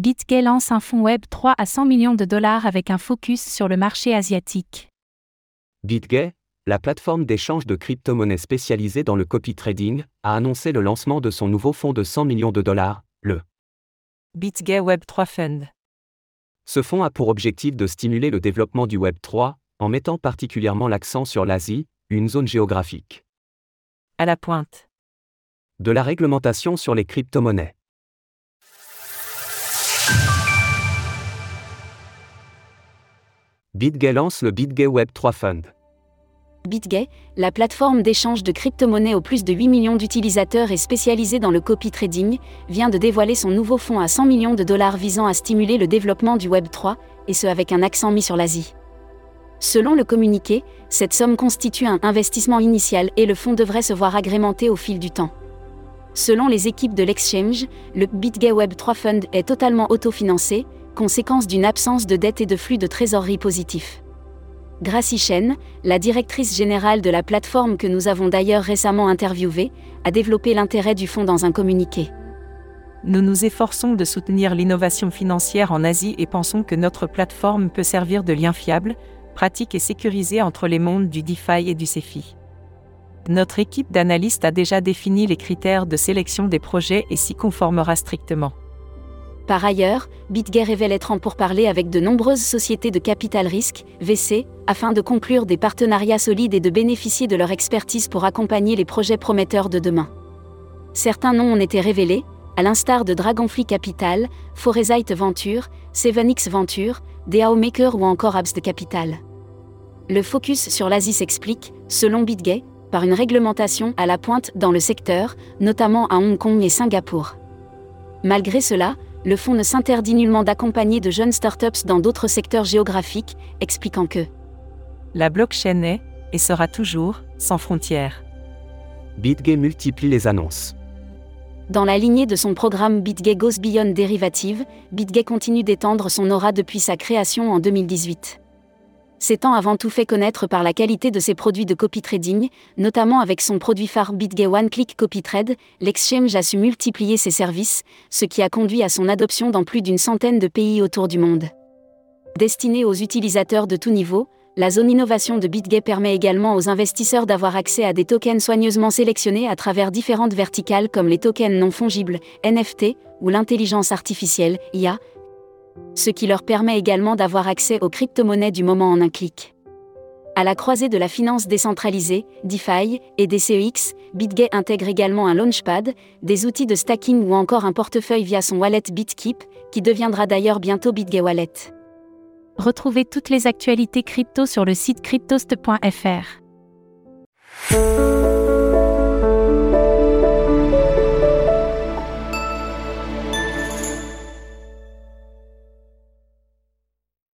BitGay lance un fonds Web 3 à 100 millions de dollars avec un focus sur le marché asiatique. BitGay, la plateforme d'échange de crypto-monnaies spécialisée dans le copy trading, a annoncé le lancement de son nouveau fonds de 100 millions de dollars, le BitGay Web 3 Fund. Ce fonds a pour objectif de stimuler le développement du Web 3, en mettant particulièrement l'accent sur l'Asie, une zone géographique. À la pointe. De la réglementation sur les crypto-monnaies. BitGay lance le BitGay Web 3 Fund. BitGay, la plateforme d'échange de crypto-monnaies aux plus de 8 millions d'utilisateurs et spécialisée dans le copy trading, vient de dévoiler son nouveau fonds à 100 millions de dollars visant à stimuler le développement du Web 3, et ce avec un accent mis sur l'Asie. Selon le communiqué, cette somme constitue un investissement initial et le fonds devrait se voir agrémenté au fil du temps. Selon les équipes de l'exchange, le BitGay Web 3 Fund est totalement autofinancé, conséquence d'une absence de dette et de flux de trésorerie positif. Gracie Chen, la directrice générale de la plateforme que nous avons d'ailleurs récemment interviewée, a développé l'intérêt du fonds dans un communiqué. Nous nous efforçons de soutenir l'innovation financière en Asie et pensons que notre plateforme peut servir de lien fiable, pratique et sécurisé entre les mondes du DeFi et du CeFi. Notre équipe d'analystes a déjà défini les critères de sélection des projets et s'y conformera strictement. Par ailleurs, BitGay révèle être en pourparlers avec de nombreuses sociétés de capital risque, VC, afin de conclure des partenariats solides et de bénéficier de leur expertise pour accompagner les projets prometteurs de demain. Certains noms ont été révélés, à l'instar de Dragonfly Capital, Foresight Venture, 7X Venture, DAO Maker ou encore Abs de Capital. Le focus sur l'Asie s'explique, selon BitGay, par une réglementation à la pointe dans le secteur, notamment à Hong Kong et Singapour. Malgré cela, le fonds ne s'interdit nullement d'accompagner de jeunes startups dans d'autres secteurs géographiques, expliquant que La blockchain est, et sera toujours, sans frontières. BitGay multiplie les annonces. Dans la lignée de son programme BitGay Goes Beyond Derivative, BitGay continue d'étendre son aura depuis sa création en 2018 s'étant avant tout fait connaître par la qualité de ses produits de copy trading, notamment avec son produit phare BitGay One Click l'exchange a su multiplier ses services, ce qui a conduit à son adoption dans plus d'une centaine de pays autour du monde. Destiné aux utilisateurs de tout niveau, la zone innovation de BitGay permet également aux investisseurs d'avoir accès à des tokens soigneusement sélectionnés à travers différentes verticales comme les tokens non fongibles, NFT, ou l'intelligence artificielle, IA, ce qui leur permet également d'avoir accès aux crypto-monnaies du moment en un clic. À la croisée de la finance décentralisée, DeFi et des CEX, BitGay intègre également un launchpad, des outils de stacking ou encore un portefeuille via son wallet BitKeep, qui deviendra d'ailleurs bientôt BitGay Wallet. Retrouvez toutes les actualités crypto sur le site cryptost.fr.